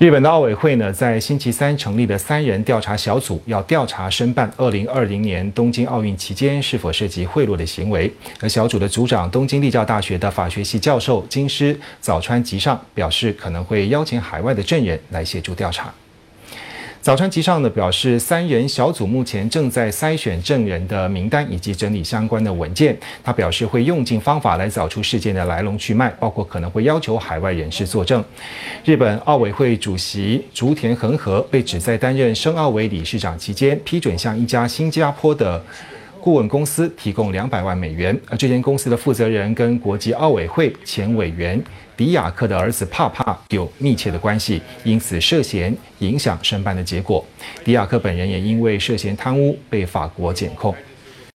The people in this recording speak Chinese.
日本的奥委会呢，在星期三成立的三人调查小组，要调查申办2020年东京奥运期间是否涉及贿赂的行为。而小组的组长东京立教大学的法学系教授金师早川吉上表示，可能会邀请海外的证人来协助调查。早川吉尚呢表示，三人小组目前正在筛选证人的名单以及整理相关的文件。他表示会用尽方法来找出事件的来龙去脉，包括可能会要求海外人士作证。日本奥委会主席竹田恒和被指在担任申奥委理事长期间，批准向一家新加坡的顾问公司提供两百万美元，而这间公司的负责人跟国际奥委会前委员。迪亚克的儿子帕帕有密切的关系，因此涉嫌影响申办的结果。迪亚克本人也因为涉嫌贪污被法国检控。